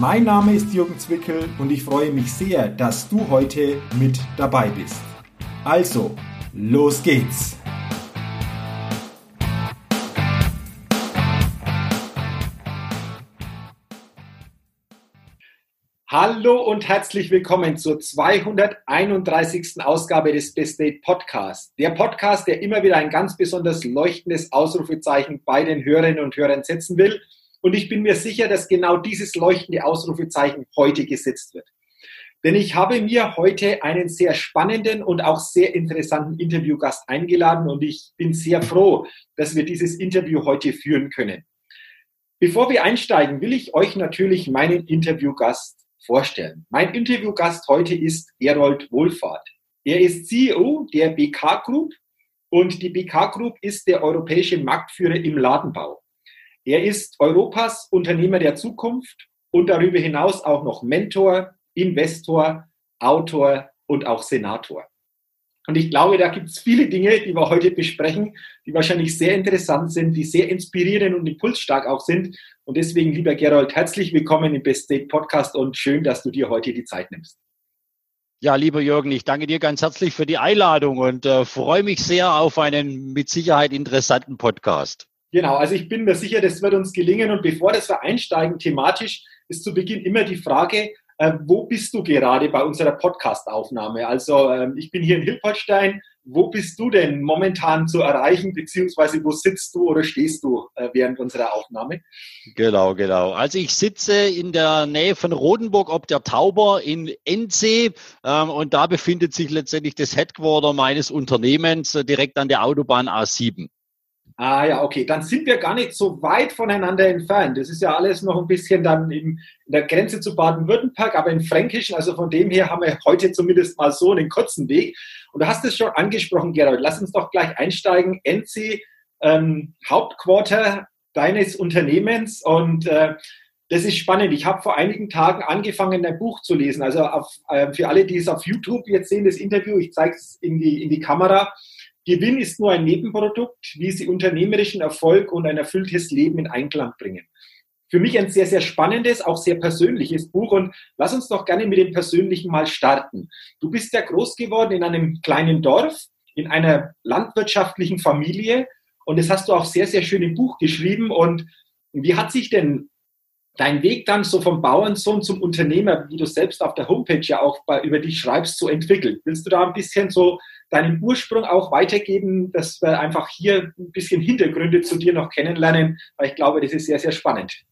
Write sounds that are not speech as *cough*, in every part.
Mein Name ist Jürgen Zwickel und ich freue mich sehr, dass du heute mit dabei bist. Also, los geht's! Hallo und herzlich willkommen zur 231. Ausgabe des Best Date Podcasts. Der Podcast, der immer wieder ein ganz besonders leuchtendes Ausrufezeichen bei den Hörerinnen und Hörern setzen will – und ich bin mir sicher, dass genau dieses leuchtende Ausrufezeichen heute gesetzt wird. Denn ich habe mir heute einen sehr spannenden und auch sehr interessanten Interviewgast eingeladen und ich bin sehr froh, dass wir dieses Interview heute führen können. Bevor wir einsteigen, will ich euch natürlich meinen Interviewgast vorstellen. Mein Interviewgast heute ist Gerold Wohlfahrt. Er ist CEO der BK Group und die BK Group ist der europäische Marktführer im Ladenbau. Er ist Europas Unternehmer der Zukunft und darüber hinaus auch noch Mentor, Investor, Autor und auch Senator. Und ich glaube, da gibt es viele Dinge, die wir heute besprechen, die wahrscheinlich sehr interessant sind, die sehr inspirierend und impulsstark auch sind. Und deswegen, lieber Gerold, herzlich willkommen im Best State Podcast und schön, dass du dir heute die Zeit nimmst. Ja, lieber Jürgen, ich danke dir ganz herzlich für die Einladung und äh, freue mich sehr auf einen mit Sicherheit interessanten Podcast. Genau, also ich bin mir sicher, das wird uns gelingen. Und bevor das wir einsteigen thematisch, ist zu Beginn immer die Frage, äh, wo bist du gerade bei unserer Podcast-Aufnahme? Also ähm, ich bin hier in Hilpoltstein. Wo bist du denn momentan zu erreichen, beziehungsweise wo sitzt du oder stehst du äh, während unserer Aufnahme? Genau, genau. Also ich sitze in der Nähe von Rodenburg ob der Tauber in Endsee ähm, und da befindet sich letztendlich das Headquarter meines Unternehmens äh, direkt an der Autobahn A7. Ah ja, okay, dann sind wir gar nicht so weit voneinander entfernt. Das ist ja alles noch ein bisschen dann in, in der Grenze zu Baden-Württemberg, aber im Fränkischen, also von dem her haben wir heute zumindest mal so einen kurzen Weg. Und du hast es schon angesprochen, Gerald. Lass uns doch gleich einsteigen. NC, ähm, Hauptquarter deines Unternehmens und äh, das ist spannend. Ich habe vor einigen Tagen angefangen, ein Buch zu lesen. Also auf, äh, für alle, die es auf YouTube jetzt sehen, das Interview, ich zeige es in die, in die Kamera. Gewinn ist nur ein Nebenprodukt, wie sie unternehmerischen Erfolg und ein erfülltes Leben in Einklang bringen. Für mich ein sehr, sehr spannendes, auch sehr persönliches Buch und lass uns doch gerne mit dem Persönlichen mal starten. Du bist ja groß geworden in einem kleinen Dorf, in einer landwirtschaftlichen Familie und das hast du auch sehr, sehr schön im Buch geschrieben und wie hat sich denn dein Weg dann so vom Bauernsohn zum Unternehmer, wie du selbst auf der Homepage ja auch bei, über dich schreibst, so entwickelt? Willst du da ein bisschen so deinen Ursprung auch weitergeben, dass wir einfach hier ein bisschen Hintergründe zu dir noch kennenlernen, weil ich glaube, das ist sehr, sehr spannend.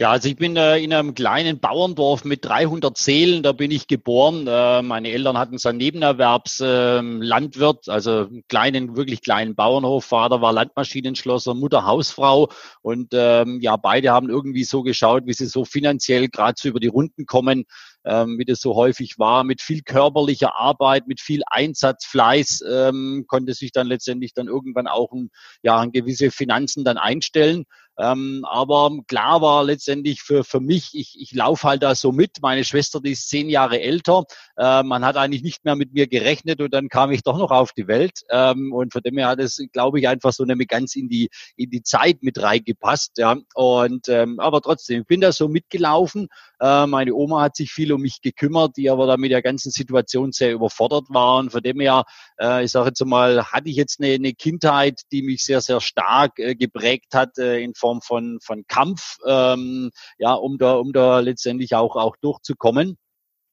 Ja, also ich bin äh, in einem kleinen Bauerndorf mit 300 Seelen, da bin ich geboren. Äh, meine Eltern hatten so einen Nebenerwerbslandwirt, ähm, also einen kleinen, wirklich kleinen Bauernhof. Vater war Landmaschinenschlosser, Mutter Hausfrau und ähm, ja, beide haben irgendwie so geschaut, wie sie so finanziell gerade so über die Runden kommen ähm, wie das so häufig war, mit viel körperlicher Arbeit, mit viel Einsatz, Fleiß, ähm, konnte sich dann letztendlich dann irgendwann auch ein, ja, ein gewisse Finanzen dann einstellen. Ähm, aber klar war letztendlich für, für mich, ich, ich laufe halt da so mit. Meine Schwester, die ist zehn Jahre älter. Äh, man hat eigentlich nicht mehr mit mir gerechnet und dann kam ich doch noch auf die Welt. Ähm, und von dem her hat es, glaube ich, einfach so nämlich ganz in die, in die Zeit mit reingepasst. Ja. Und ähm, aber trotzdem, ich bin da so mitgelaufen. Äh, meine Oma hat sich viel um mich gekümmert, die aber da mit der ganzen Situation sehr überfordert war. Und von dem her, äh, ich sage jetzt mal, hatte ich jetzt eine, Kindheit, die mich sehr, sehr stark äh, geprägt hat in Form Form von, von Kampf, ähm, ja, um da, um da letztendlich auch, auch durchzukommen.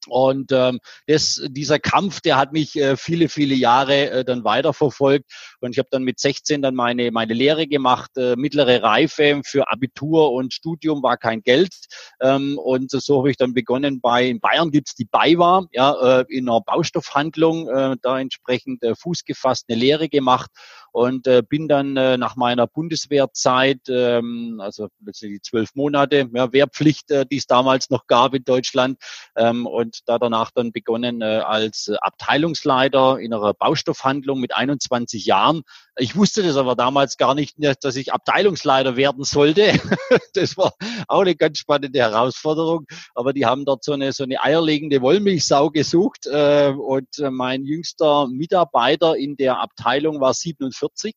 Und ähm, das, dieser Kampf, der hat mich äh, viele, viele Jahre äh, dann weiterverfolgt. Und ich habe dann mit 16 dann meine, meine Lehre gemacht, äh, mittlere Reife für Abitur und Studium war kein Geld. Ähm, und so habe ich dann begonnen bei, in Bayern gibt's die BayWa, ja, äh, in einer Baustoffhandlung, äh, da entsprechend äh, Fuß gefasst, eine Lehre gemacht und äh, bin dann äh, nach meiner Bundeswehrzeit, ähm, also letztendlich zwölf Monate, ja, Wehrpflicht, äh, die es damals noch gab in Deutschland, ähm, und und da danach dann begonnen äh, als Abteilungsleiter in einer Baustoffhandlung mit 21 Jahren. Ich wusste das aber damals gar nicht, dass ich Abteilungsleiter werden sollte. *laughs* das war auch eine ganz spannende Herausforderung. Aber die haben dort so eine, so eine eierlegende Wollmilchsau gesucht. Äh, und mein jüngster Mitarbeiter in der Abteilung war 47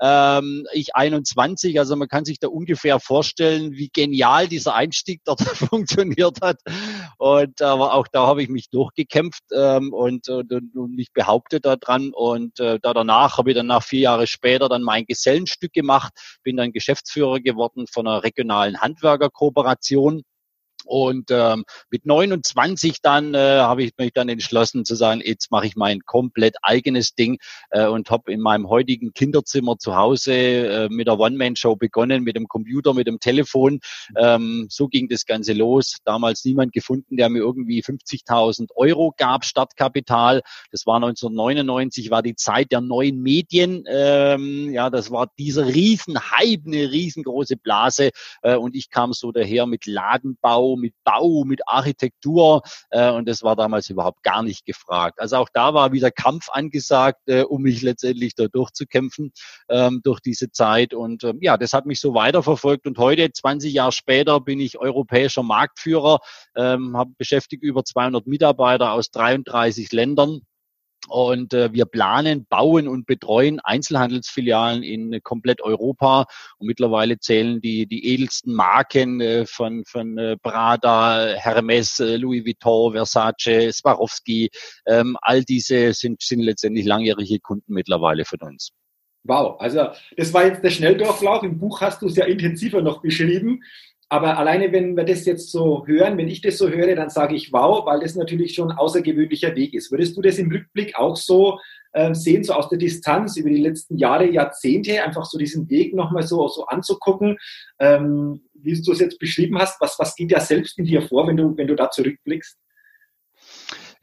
ähm, ich 21. Also man kann sich da ungefähr vorstellen, wie genial dieser Einstieg dort *laughs* funktioniert hat. Und aber auch da habe ich mich durchgekämpft ähm, und, und, und mich behauptet daran. Und äh, da danach habe ich dann nach vier Jahre später dann mein Gesellenstück gemacht, bin dann Geschäftsführer geworden von einer regionalen Handwerkerkooperation und ähm, mit 29 dann äh, habe ich mich dann entschlossen zu sagen, jetzt mache ich mein komplett eigenes Ding äh, und habe in meinem heutigen Kinderzimmer zu Hause äh, mit der One-Man-Show begonnen, mit dem Computer, mit dem Telefon. Ähm, so ging das Ganze los. Damals niemand gefunden, der mir irgendwie 50.000 Euro gab, Startkapital. Das war 1999, war die Zeit der neuen Medien. Ähm, ja, das war dieser Riesenhype, eine riesengroße Blase. Äh, und ich kam so daher mit Ladenbau, mit Bau, mit Architektur äh, und das war damals überhaupt gar nicht gefragt. Also auch da war wieder Kampf angesagt, äh, um mich letztendlich da durchzukämpfen ähm, durch diese Zeit. Und ähm, ja, das hat mich so weiterverfolgt. Und heute, 20 Jahre später, bin ich europäischer Marktführer, ähm, habe beschäftigt über 200 Mitarbeiter aus 33 Ländern und äh, wir planen, bauen und betreuen Einzelhandelsfilialen in komplett Europa. Und mittlerweile zählen die, die edelsten Marken äh, von, von äh, Prada, Hermes, äh, Louis Vuitton, Versace, Swarovski. Ähm, all diese sind, sind letztendlich langjährige Kunden mittlerweile von uns. Wow, also das war jetzt der Schnelldurchlauf. Im Buch hast du es ja intensiver noch beschrieben. Aber alleine, wenn wir das jetzt so hören, wenn ich das so höre, dann sage ich wow, weil das natürlich schon ein außergewöhnlicher Weg ist. Würdest du das im Rückblick auch so äh, sehen, so aus der Distanz über die letzten Jahre, Jahrzehnte, einfach so diesen Weg nochmal so, so anzugucken, ähm, wie du es jetzt beschrieben hast, was, was geht ja selbst in dir vor, wenn du, wenn du da zurückblickst?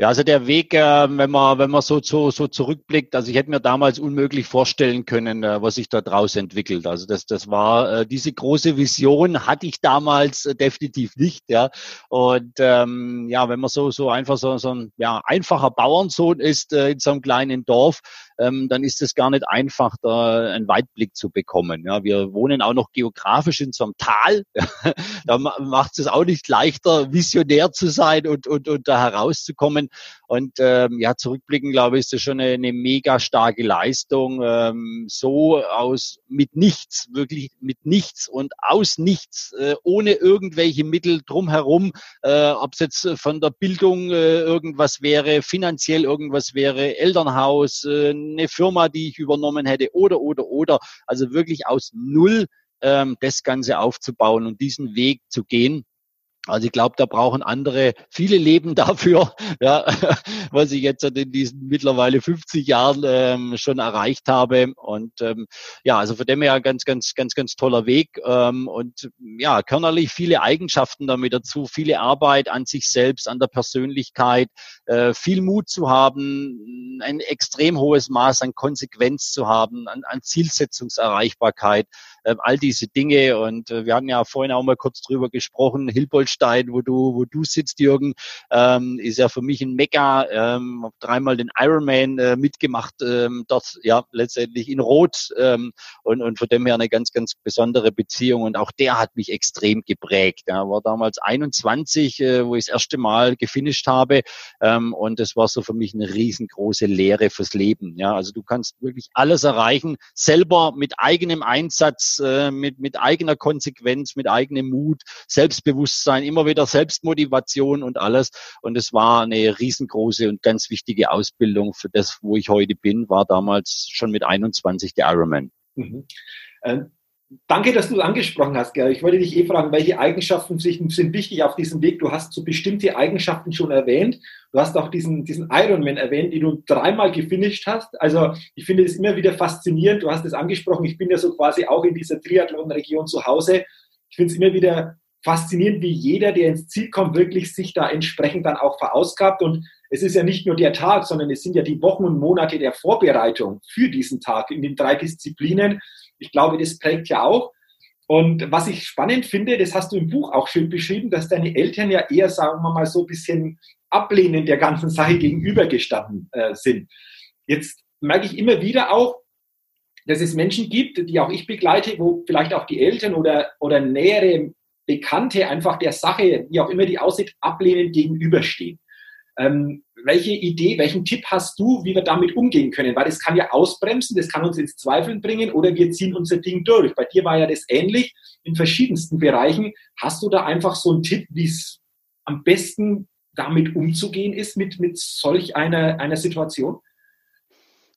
Ja, also der Weg, äh, wenn man wenn man so, so so zurückblickt, also ich hätte mir damals unmöglich vorstellen können, äh, was sich da draus entwickelt. Also das das war äh, diese große Vision hatte ich damals äh, definitiv nicht, ja. Und ähm, ja, wenn man so so einfach so so ein ja einfacher Bauernsohn ist in so einem kleinen Dorf, ähm, dann ist es gar nicht einfach, da einen Weitblick zu bekommen. Ja, wir wohnen auch noch geografisch in so einem Tal. *laughs* da macht es auch nicht leichter, visionär zu sein und, und, und da herauszukommen. Und ähm, ja, zurückblicken, glaube ich, ist das schon eine, eine mega starke Leistung. Ähm, so aus mit nichts, wirklich mit nichts und aus nichts, äh, ohne irgendwelche Mittel drumherum, äh, ob es jetzt von der Bildung äh, irgendwas wäre, finanziell irgendwas wäre, Elternhaus, äh, eine Firma, die ich übernommen hätte oder, oder, oder. Also wirklich aus Null ähm, das Ganze aufzubauen und diesen Weg zu gehen. Also ich glaube, da brauchen andere viele Leben *laughs* dafür, ja, *laughs* was ich jetzt in diesen mittlerweile 50 Jahren ähm, schon erreicht habe. Und ähm, ja, also von dem her ganz, ganz, ganz, ganz toller Weg. Ähm, und ja, körnerlich viele Eigenschaften damit dazu, viele Arbeit an sich selbst, an der Persönlichkeit, äh, viel Mut zu haben, ein extrem hohes Maß an Konsequenz zu haben, an, an Zielsetzungserreichbarkeit, äh, all diese Dinge. Und äh, wir hatten ja vorhin auch mal kurz drüber gesprochen, Hilbold Holstein, wo du, wo du sitzt, Jürgen, ähm, ist ja für mich ein Mega. Ähm, dreimal den Ironman äh, mitgemacht, ähm, dort ja letztendlich in Rot ähm, und, und von dem her eine ganz, ganz besondere Beziehung. Und auch der hat mich extrem geprägt. Ja, war damals 21, äh, wo ich das erste Mal gefinisht habe. Ähm, und das war so für mich eine riesengroße Lehre fürs Leben. Ja, also du kannst wirklich alles erreichen, selber mit eigenem Einsatz, äh, mit, mit eigener Konsequenz, mit eigenem Mut, Selbstbewusstsein sein, immer wieder Selbstmotivation und alles. Und es war eine riesengroße und ganz wichtige Ausbildung für das, wo ich heute bin, war damals schon mit 21 der Ironman. Mhm. Ähm, danke, dass du angesprochen hast, Gerd. Ich wollte dich eh fragen, welche Eigenschaften sind wichtig auf diesem Weg? Du hast so bestimmte Eigenschaften schon erwähnt. Du hast auch diesen, diesen Ironman erwähnt, den du dreimal gefinisht hast. Also ich finde es immer wieder faszinierend. Du hast es angesprochen. Ich bin ja so quasi auch in dieser Triathlon-Region zu Hause. Ich finde es immer wieder faszinierend, wie jeder, der ins Ziel kommt, wirklich sich da entsprechend dann auch verausgabt. Und es ist ja nicht nur der Tag, sondern es sind ja die Wochen und Monate der Vorbereitung für diesen Tag in den drei Disziplinen. Ich glaube, das prägt ja auch. Und was ich spannend finde, das hast du im Buch auch schön beschrieben, dass deine Eltern ja eher, sagen wir mal, so ein bisschen ablehnend der ganzen Sache gegenübergestanden äh, sind. Jetzt merke ich immer wieder auch, dass es Menschen gibt, die auch ich begleite, wo vielleicht auch die Eltern oder, oder nähere Bekannte einfach der Sache, wie auch immer die aussieht, ablehnend gegenüberstehen. Ähm, welche Idee, welchen Tipp hast du, wie wir damit umgehen können? Weil das kann ja ausbremsen, das kann uns ins Zweifeln bringen oder wir ziehen unser Ding durch. Bei dir war ja das ähnlich in verschiedensten Bereichen. Hast du da einfach so einen Tipp, wie es am besten damit umzugehen ist, mit, mit solch einer, einer Situation?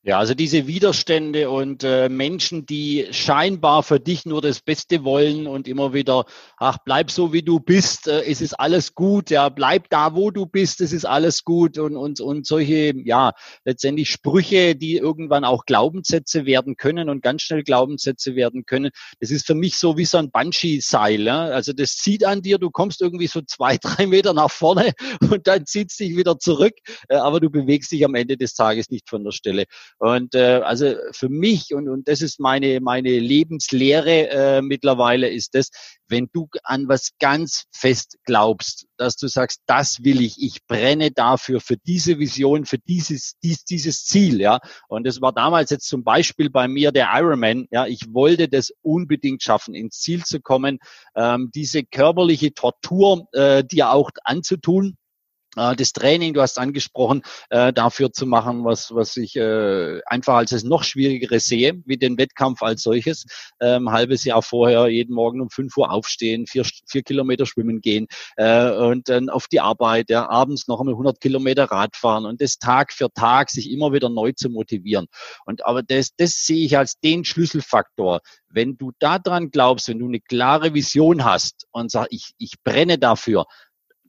Ja, also diese Widerstände und äh, Menschen, die scheinbar für dich nur das Beste wollen und immer wieder, ach, bleib so wie du bist, äh, es ist alles gut, ja, bleib da, wo du bist, es ist alles gut und, und, und solche, ja, letztendlich Sprüche, die irgendwann auch Glaubenssätze werden können und ganz schnell Glaubenssätze werden können. Das ist für mich so wie so ein Banshee-Seil, ja? also das zieht an dir, du kommst irgendwie so zwei, *laughs* drei Meter nach vorne und dann zieht es dich wieder zurück, äh, aber du bewegst dich am Ende des Tages nicht von der Stelle. Und äh, also für mich, und, und das ist meine, meine Lebenslehre äh, mittlerweile, ist das, wenn du an was ganz fest glaubst, dass du sagst, das will ich, ich brenne dafür, für diese Vision, für dieses, dies, dieses Ziel, ja. Und das war damals jetzt zum Beispiel bei mir der Ironman, ja. Ich wollte das unbedingt schaffen, ins Ziel zu kommen, ähm, diese körperliche Tortur, äh, dir auch anzutun das Training, du hast angesprochen, äh, dafür zu machen, was, was ich äh, einfach als das noch schwierigere sehe, wie den Wettkampf als solches. Ähm, halbes Jahr vorher jeden Morgen um 5 Uhr aufstehen, vier, vier Kilometer schwimmen gehen äh, und dann auf die Arbeit, ja, abends noch einmal 100 Kilometer Radfahren und das Tag für Tag sich immer wieder neu zu motivieren. Und aber das, das sehe ich als den Schlüsselfaktor. Wenn du daran glaubst, wenn du eine klare Vision hast und sagst, ich, ich brenne dafür,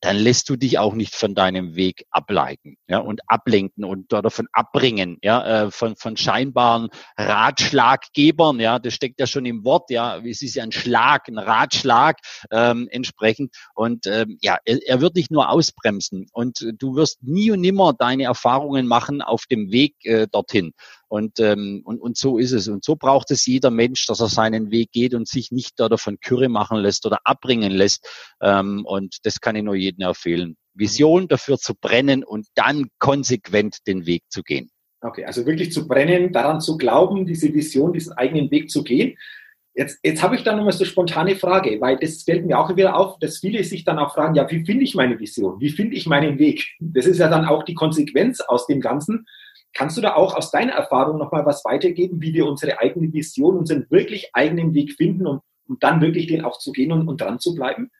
dann lässt du dich auch nicht von deinem Weg ableiten ja, und ablenken und davon abbringen, ja, äh, von, von scheinbaren Ratschlaggebern, ja, das steckt ja schon im Wort, ja, es ist ja ein Schlag, ein Ratschlag ähm, entsprechend. Und ähm, ja, er, er wird dich nur ausbremsen. Und du wirst nie und nimmer deine Erfahrungen machen auf dem Weg äh, dorthin. Und, ähm, und, und so ist es. Und so braucht es jeder Mensch, dass er seinen Weg geht und sich nicht da davon Kürre machen lässt oder abbringen lässt. Ähm, und das kann ich nur jedem empfehlen. Vision dafür zu brennen und dann konsequent den Weg zu gehen. Okay, also wirklich zu brennen, daran zu glauben, diese Vision, diesen eigenen Weg zu gehen. Jetzt, jetzt habe ich dann nochmal so spontane Frage, weil das fällt mir auch wieder auf, dass viele sich dann auch fragen, ja, wie finde ich meine Vision? Wie finde ich meinen Weg? Das ist ja dann auch die Konsequenz aus dem Ganzen. Kannst du da auch aus deiner Erfahrung nochmal was weitergeben, wie wir unsere eigene Vision, unseren wirklich eigenen Weg finden, um, um dann wirklich den auch zu gehen und, und dran zu bleiben?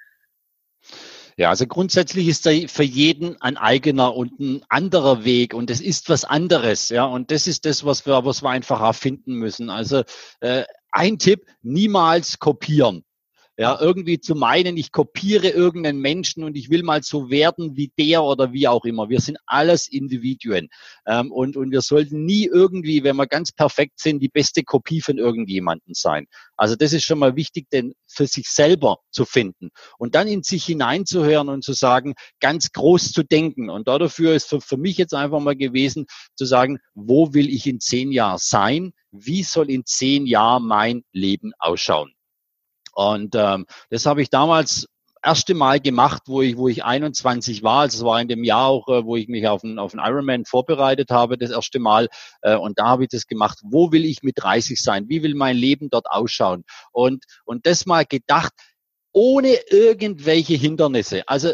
Ja, also grundsätzlich ist da für jeden ein eigener und ein anderer Weg und es ist was anderes, ja. Und das ist das, was wir, was wir einfach erfinden müssen. Also äh, ein Tipp: Niemals kopieren. Ja, irgendwie zu meinen, ich kopiere irgendeinen Menschen und ich will mal so werden wie der oder wie auch immer. Wir sind alles Individuen. Ähm, und, und wir sollten nie irgendwie, wenn wir ganz perfekt sind, die beste Kopie von irgendjemandem sein. Also das ist schon mal wichtig, denn für sich selber zu finden und dann in sich hineinzuhören und zu sagen, ganz groß zu denken. Und dafür ist für, für mich jetzt einfach mal gewesen, zu sagen, wo will ich in zehn Jahren sein? Wie soll in zehn Jahren mein Leben ausschauen? Und ähm, das habe ich damals erste Mal gemacht, wo ich, wo ich 21 war. Also es war in dem Jahr auch, äh, wo ich mich auf einen, auf einen Ironman vorbereitet habe, das erste Mal. Äh, und da habe ich das gemacht. Wo will ich mit 30 sein? Wie will mein Leben dort ausschauen? Und, und das mal gedacht, ohne irgendwelche Hindernisse. Also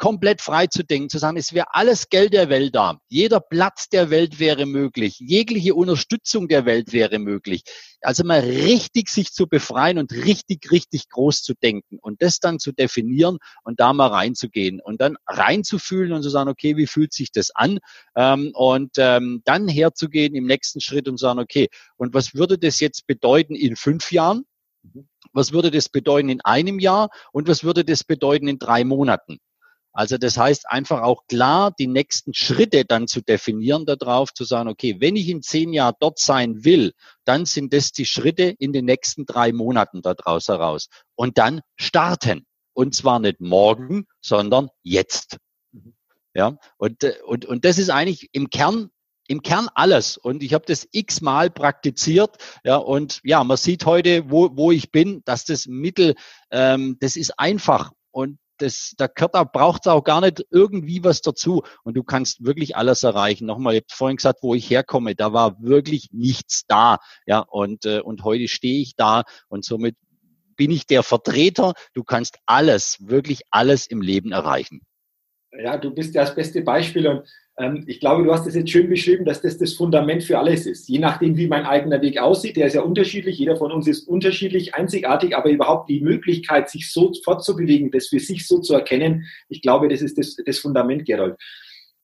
komplett frei zu denken, zu sagen, es wäre alles Geld der Welt da. Jeder Platz der Welt wäre möglich. Jegliche Unterstützung der Welt wäre möglich. Also mal richtig sich zu befreien und richtig, richtig groß zu denken und das dann zu definieren und da mal reinzugehen und dann reinzufühlen und zu sagen, okay, wie fühlt sich das an? Ähm, und ähm, dann herzugehen im nächsten Schritt und sagen, okay, und was würde das jetzt bedeuten in fünf Jahren? Was würde das bedeuten in einem Jahr? Und was würde das bedeuten in drei Monaten? Also das heißt einfach auch klar die nächsten Schritte dann zu definieren darauf, zu sagen, okay, wenn ich in zehn Jahren dort sein will, dann sind das die Schritte in den nächsten drei Monaten daraus heraus. Und dann starten. Und zwar nicht morgen, sondern jetzt. Ja, und, und, und das ist eigentlich im Kern im Kern alles. Und ich habe das x-mal praktiziert. Ja, und ja, man sieht heute, wo, wo ich bin, dass das Mittel, ähm, das ist einfach. Und das, da braucht es auch gar nicht irgendwie was dazu. Und du kannst wirklich alles erreichen. Nochmal, ich habe vorhin gesagt, wo ich herkomme, da war wirklich nichts da. Ja, und, äh, und heute stehe ich da und somit bin ich der Vertreter. Du kannst alles, wirklich alles im Leben erreichen. Ja, du bist ja das beste Beispiel und ich glaube, du hast es jetzt schön beschrieben, dass das das Fundament für alles ist. Je nachdem, wie mein eigener Weg aussieht, der ist ja unterschiedlich, jeder von uns ist unterschiedlich, einzigartig, aber überhaupt die Möglichkeit, sich so fortzubewegen, das für sich so zu erkennen, ich glaube, das ist das, das Fundament, Gerold.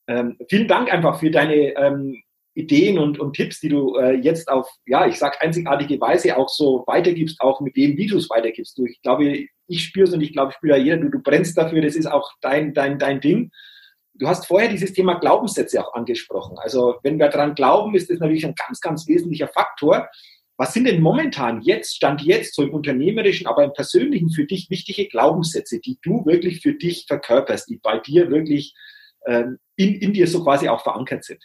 Ähm, vielen Dank einfach für deine ähm, Ideen und, und Tipps, die du äh, jetzt auf, ja, ich sag einzigartige Weise auch so weitergibst, auch mit dem, wie du es weitergibst. Du, ich glaube, ich spüre es und ich glaube, spürt ja jeder, du, du brennst dafür, das ist auch dein, dein, dein Ding. Du hast vorher dieses Thema Glaubenssätze auch angesprochen. Also wenn wir daran glauben, ist das natürlich ein ganz, ganz wesentlicher Faktor. Was sind denn momentan jetzt, Stand jetzt, so im unternehmerischen, aber im persönlichen für dich wichtige Glaubenssätze, die du wirklich für dich verkörperst, die bei dir wirklich ähm, in, in dir so quasi auch verankert sind?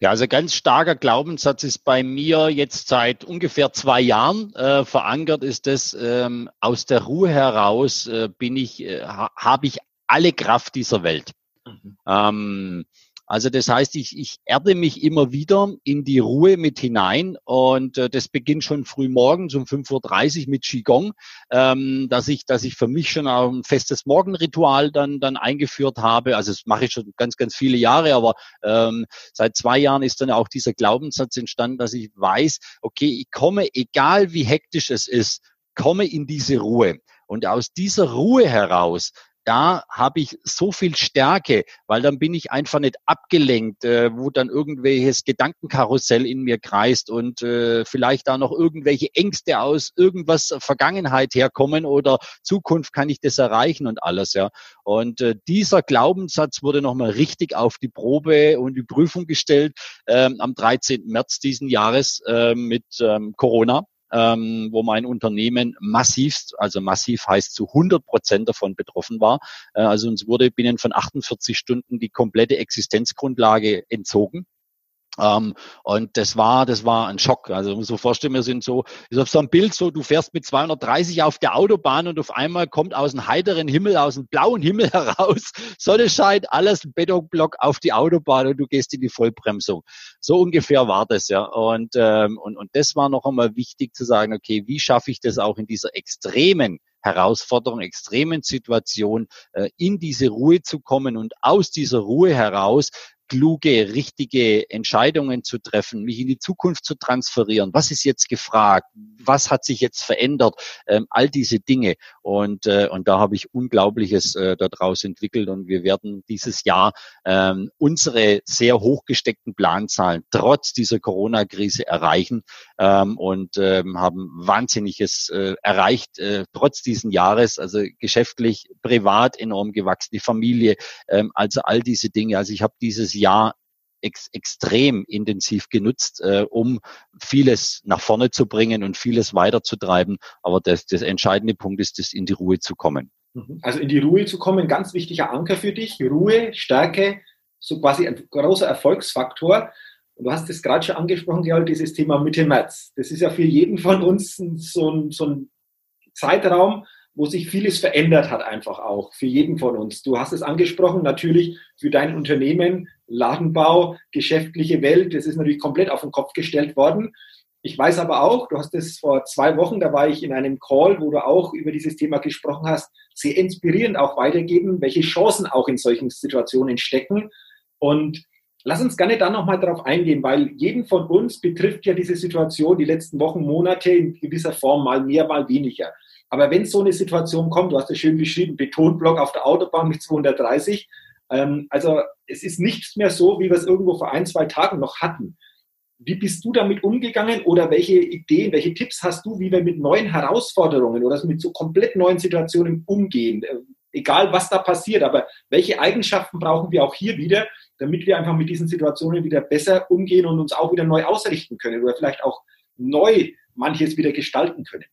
Ja, also ganz starker Glaubenssatz ist bei mir jetzt seit ungefähr zwei Jahren äh, verankert, ist das ähm, aus der Ruhe heraus äh, bin ich, äh, habe ich alle Kraft dieser Welt. Mhm. Ähm, also das heißt, ich, ich erde mich immer wieder in die Ruhe mit hinein und äh, das beginnt schon früh morgens um 5.30 Uhr mit Qigong, ähm, dass ich, dass ich für mich schon auch ein festes Morgenritual dann, dann eingeführt habe. Also das mache ich schon ganz, ganz viele Jahre, aber ähm, seit zwei Jahren ist dann auch dieser Glaubenssatz entstanden, dass ich weiß, okay, ich komme, egal wie hektisch es ist, komme in diese Ruhe. Und aus dieser Ruhe heraus da habe ich so viel Stärke, weil dann bin ich einfach nicht abgelenkt, äh, wo dann irgendwelches Gedankenkarussell in mir kreist und äh, vielleicht da noch irgendwelche Ängste aus irgendwas Vergangenheit herkommen oder Zukunft kann ich das erreichen und alles, ja. Und äh, dieser Glaubenssatz wurde nochmal richtig auf die Probe und die Prüfung gestellt ähm, am 13. März diesen Jahres äh, mit ähm, Corona ähm, wo mein Unternehmen massivst, also massiv heißt zu 100 Prozent davon betroffen war. Äh, also uns wurde binnen von 48 Stunden die komplette Existenzgrundlage entzogen. Ähm, und das war, das war ein Schock. Also so vorstellen, wir sind so, ist auf so ein Bild so, du fährst mit 230 auf der Autobahn und auf einmal kommt aus dem heiteren Himmel, aus dem blauen Himmel *laughs* heraus, Sonne scheint, alles ein auf die Autobahn und du gehst in die Vollbremsung. So ungefähr war das, ja. Und, ähm, und, und das war noch einmal wichtig zu sagen, okay, wie schaffe ich das auch in dieser extremen Herausforderung, extremen Situation, äh, in diese Ruhe zu kommen und aus dieser Ruhe heraus kluge, richtige Entscheidungen zu treffen, mich in die Zukunft zu transferieren. Was ist jetzt gefragt? Was hat sich jetzt verändert? Ähm, all diese Dinge. Und, äh, und da habe ich Unglaubliches äh, daraus entwickelt und wir werden dieses Jahr ähm, unsere sehr hochgesteckten Planzahlen trotz dieser Corona-Krise erreichen ähm, und ähm, haben Wahnsinniges äh, erreicht, äh, trotz diesen Jahres, also geschäftlich, privat enorm gewachsen, die Familie, ähm, also all diese Dinge. Also ich habe dieses Jahr ex extrem intensiv genutzt, äh, um vieles nach vorne zu bringen und vieles weiterzutreiben. Aber das, das entscheidende Punkt ist, das in die Ruhe zu kommen. Mhm. Also in die Ruhe zu kommen, ganz wichtiger Anker für dich. Ruhe, Stärke, so quasi ein großer Erfolgsfaktor. Du hast es gerade schon angesprochen, Georg, dieses Thema Mitte März. Das ist ja für jeden von uns so ein, so ein Zeitraum, wo sich vieles verändert hat, einfach auch für jeden von uns. Du hast es angesprochen, natürlich für dein Unternehmen, Ladenbau, geschäftliche Welt, das ist natürlich komplett auf den Kopf gestellt worden. Ich weiß aber auch, du hast es vor zwei Wochen, da war ich in einem Call, wo du auch über dieses Thema gesprochen hast, sehr inspirierend auch weitergeben, welche Chancen auch in solchen Situationen stecken. Und lass uns gerne dann nochmal darauf eingehen, weil jeden von uns betrifft ja diese Situation die letzten Wochen, Monate in gewisser Form mal mehr, mal weniger. Aber wenn so eine Situation kommt, du hast es schön beschrieben, Betonblock auf der Autobahn mit 230, ähm, also es ist nichts mehr so, wie wir es irgendwo vor ein, zwei Tagen noch hatten. Wie bist du damit umgegangen oder welche Ideen, welche Tipps hast du, wie wir mit neuen Herausforderungen oder mit so komplett neuen Situationen umgehen? Äh, egal, was da passiert, aber welche Eigenschaften brauchen wir auch hier wieder, damit wir einfach mit diesen Situationen wieder besser umgehen und uns auch wieder neu ausrichten können oder vielleicht auch neu manches wieder gestalten können?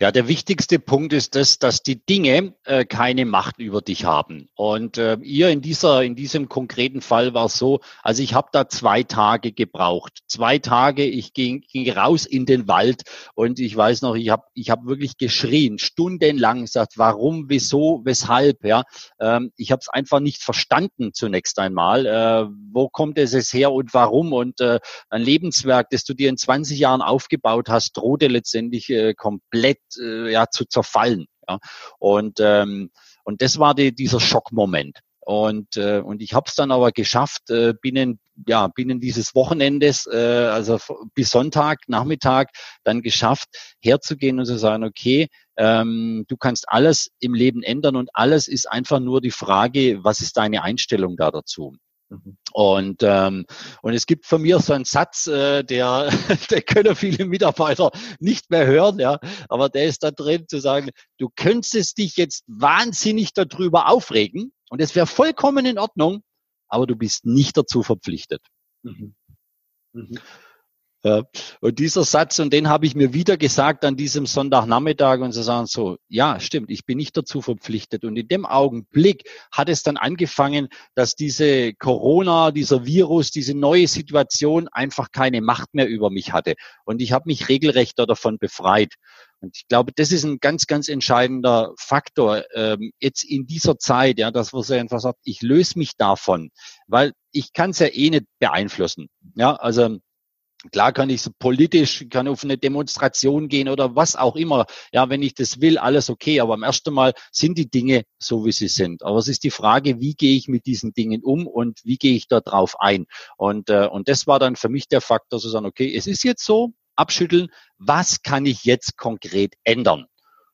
Ja, der wichtigste Punkt ist das, dass die Dinge äh, keine Macht über dich haben. Und äh, ihr in dieser, in diesem konkreten Fall war es so, also ich habe da zwei Tage gebraucht. Zwei Tage, ich ging, ging raus in den Wald und ich weiß noch, ich habe ich hab wirklich geschrien, stundenlang gesagt, warum, wieso, weshalb. Ja, ähm, Ich habe es einfach nicht verstanden zunächst einmal. Äh, wo kommt es es her und warum? Und äh, ein Lebenswerk, das du dir in 20 Jahren aufgebaut hast, drohte letztendlich äh, komplett äh, ja, zu zerfallen. Ja. Und, ähm, und das war die, dieser Schockmoment. Und, äh, und ich habe es dann aber geschafft, äh, binnen, ja, binnen dieses Wochenendes, äh, also bis Sonntag, Nachmittag, dann geschafft, herzugehen und zu sagen, okay, ähm, du kannst alles im Leben ändern und alles ist einfach nur die Frage, was ist deine Einstellung da dazu? Mhm. Und, ähm, und es gibt von mir so einen Satz, äh, der, *laughs* der können viele Mitarbeiter nicht mehr hören, ja, aber der ist da drin zu sagen, du könntest dich jetzt wahnsinnig darüber aufregen und es wäre vollkommen in Ordnung, aber du bist nicht dazu verpflichtet. Mhm. Mhm. Ja. Und dieser Satz, und den habe ich mir wieder gesagt an diesem Sonntagnachmittag und sie sagen so, ja, stimmt, ich bin nicht dazu verpflichtet. Und in dem Augenblick hat es dann angefangen, dass diese Corona, dieser Virus, diese neue Situation einfach keine Macht mehr über mich hatte. Und ich habe mich regelrecht davon befreit. Und ich glaube, das ist ein ganz, ganz entscheidender Faktor ähm, jetzt in dieser Zeit, ja, dass man so einfach sagt, ich löse mich davon, weil ich kann es ja eh nicht beeinflussen. Ja, also Klar kann ich so politisch, kann auf eine Demonstration gehen oder was auch immer. Ja, wenn ich das will, alles okay. Aber am ersten Mal sind die Dinge so, wie sie sind. Aber es ist die Frage, wie gehe ich mit diesen Dingen um und wie gehe ich da drauf ein? Und, äh, und das war dann für mich der Faktor zu sagen, okay, es ist jetzt so, abschütteln, was kann ich jetzt konkret ändern?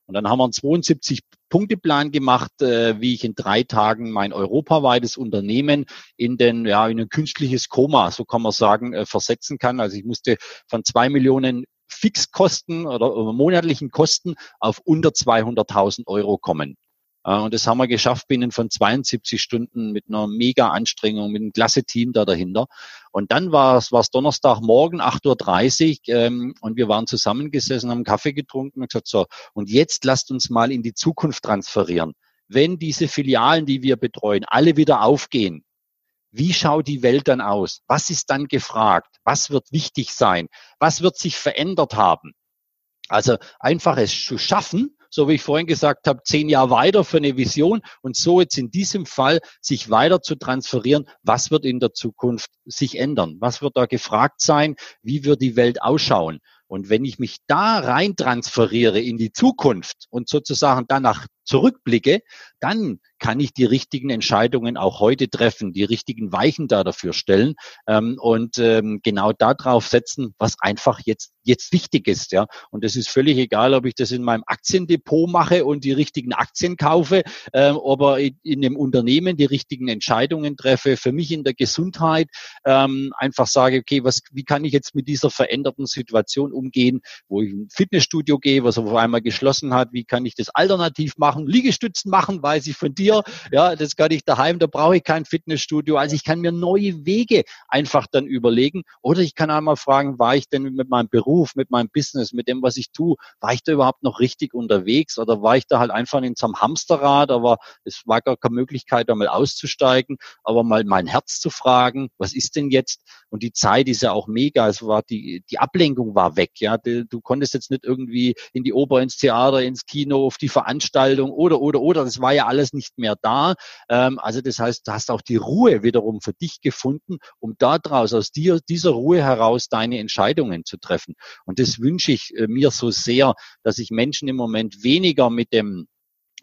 Und dann haben wir einen 72 Punkteplan gemacht, äh, wie ich in drei Tagen mein europaweites Unternehmen in den ja in ein künstliches Koma, so kann man sagen, äh, versetzen kann. Also ich musste von zwei Millionen Fixkosten oder, monatlichen Kosten auf unter 200.000 Euro kommen. Äh, und das haben wir geschafft binnen von 72 Stunden mit einer mega Anstrengung, mit einem klasse Team da dahinter. Und dann war es, war es Donnerstagmorgen, 8.30 Uhr, ähm, und wir waren zusammengesessen, haben Kaffee getrunken und gesagt, so, und jetzt lasst uns mal in die Zukunft transferieren. Wenn diese Filialen, die wir betreuen, alle wieder aufgehen, wie schaut die Welt dann aus? Was ist dann gefragt? Was wird wichtig sein? Was wird sich verändert haben? Also einfach es zu schaffen, so wie ich vorhin gesagt habe, zehn Jahre weiter für eine Vision und so jetzt in diesem Fall sich weiter zu transferieren, was wird in der Zukunft sich ändern? Was wird da gefragt sein? Wie wird die Welt ausschauen? Und wenn ich mich da rein transferiere in die Zukunft und sozusagen danach zurückblicke, dann kann ich die richtigen Entscheidungen auch heute treffen, die richtigen Weichen da dafür stellen ähm, und ähm, genau darauf setzen, was einfach jetzt jetzt wichtig ist, ja. Und es ist völlig egal, ob ich das in meinem Aktiendepot mache und die richtigen Aktien kaufe, ähm, ob ich in einem Unternehmen die richtigen Entscheidungen treffe. Für mich in der Gesundheit ähm, einfach sage, okay, was, wie kann ich jetzt mit dieser veränderten Situation umgehen, wo ich ein Fitnessstudio gehe, was auf einmal geschlossen hat, wie kann ich das alternativ machen? Machen, Liegestützen machen, weiß ich von dir. Ja, das kann ich daheim, da brauche ich kein Fitnessstudio. Also ich kann mir neue Wege einfach dann überlegen. Oder ich kann einmal fragen, war ich denn mit meinem Beruf, mit meinem Business, mit dem, was ich tue, war ich da überhaupt noch richtig unterwegs oder war ich da halt einfach in so einem Hamsterrad, aber es war gar keine Möglichkeit, da mal auszusteigen, aber mal mein Herz zu fragen, was ist denn jetzt? Und die Zeit ist ja auch mega. Es war die, die Ablenkung war weg. Ja, du, du konntest jetzt nicht irgendwie in die Oper, ins Theater, ins Kino, auf die Veranstaltung Ausbildung oder, oder, oder. Das war ja alles nicht mehr da. Ähm, also das heißt, du hast auch die Ruhe wiederum für dich gefunden, um daraus, aus dir, dieser Ruhe heraus deine Entscheidungen zu treffen. Und das wünsche ich äh, mir so sehr, dass ich Menschen im Moment weniger mit dem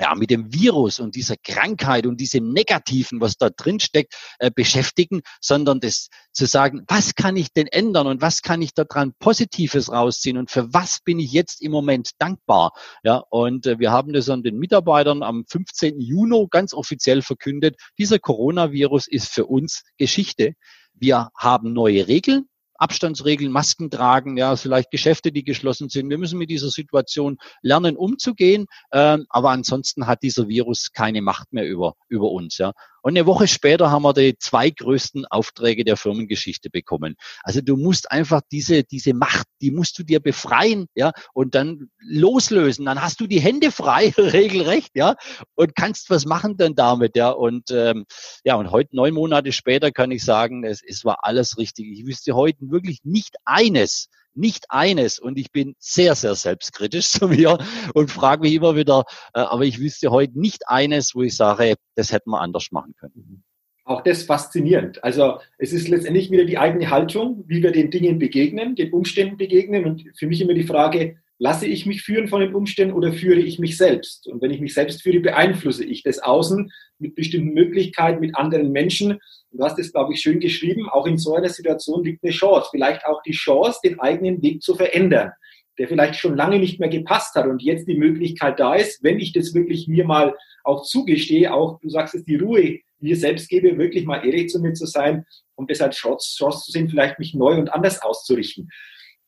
ja, mit dem Virus und dieser Krankheit und diesem Negativen, was da drin steckt, äh, beschäftigen, sondern das zu sagen, was kann ich denn ändern und was kann ich daran Positives rausziehen und für was bin ich jetzt im Moment dankbar? Ja, und äh, wir haben das an den Mitarbeitern am 15. Juni ganz offiziell verkündet. Dieser Coronavirus ist für uns Geschichte. Wir haben neue Regeln, Abstandsregeln, Masken tragen, ja, vielleicht Geschäfte, die geschlossen sind. Wir müssen mit dieser Situation lernen, umzugehen. Ähm, aber ansonsten hat dieser Virus keine Macht mehr über, über uns, ja. Und eine Woche später haben wir die zwei größten Aufträge der Firmengeschichte bekommen. Also du musst einfach diese, diese Macht, die musst du dir befreien, ja, und dann loslösen. Dann hast du die Hände frei, *laughs* regelrecht, ja, und kannst was machen dann damit, ja. Und ähm, ja, und heute neun Monate später kann ich sagen, es, es war alles richtig. Ich wüsste heute wirklich nicht eines, nicht eines. Und ich bin sehr, sehr selbstkritisch *laughs* zu mir und frage mich immer wieder, äh, aber ich wüsste heute nicht eines, wo ich sage, das hätten wir anders machen können. Mhm. Auch das faszinierend. Also es ist letztendlich wieder die eigene Haltung, wie wir den Dingen begegnen, den Umständen begegnen. Und für mich immer die Frage, lasse ich mich führen von den Umständen oder führe ich mich selbst? Und wenn ich mich selbst führe, beeinflusse ich das Außen mit bestimmten Möglichkeiten, mit anderen Menschen. Du hast es, glaube ich, schön geschrieben, auch in so einer Situation liegt eine Chance. Vielleicht auch die Chance, den eigenen Weg zu verändern, der vielleicht schon lange nicht mehr gepasst hat und jetzt die Möglichkeit da ist, wenn ich das wirklich mir mal auch zugestehe, auch, du sagst es, die Ruhe mir selbst gebe, wirklich mal ehrlich zu mir zu sein, um das als Chance, Chance zu sehen, vielleicht mich neu und anders auszurichten.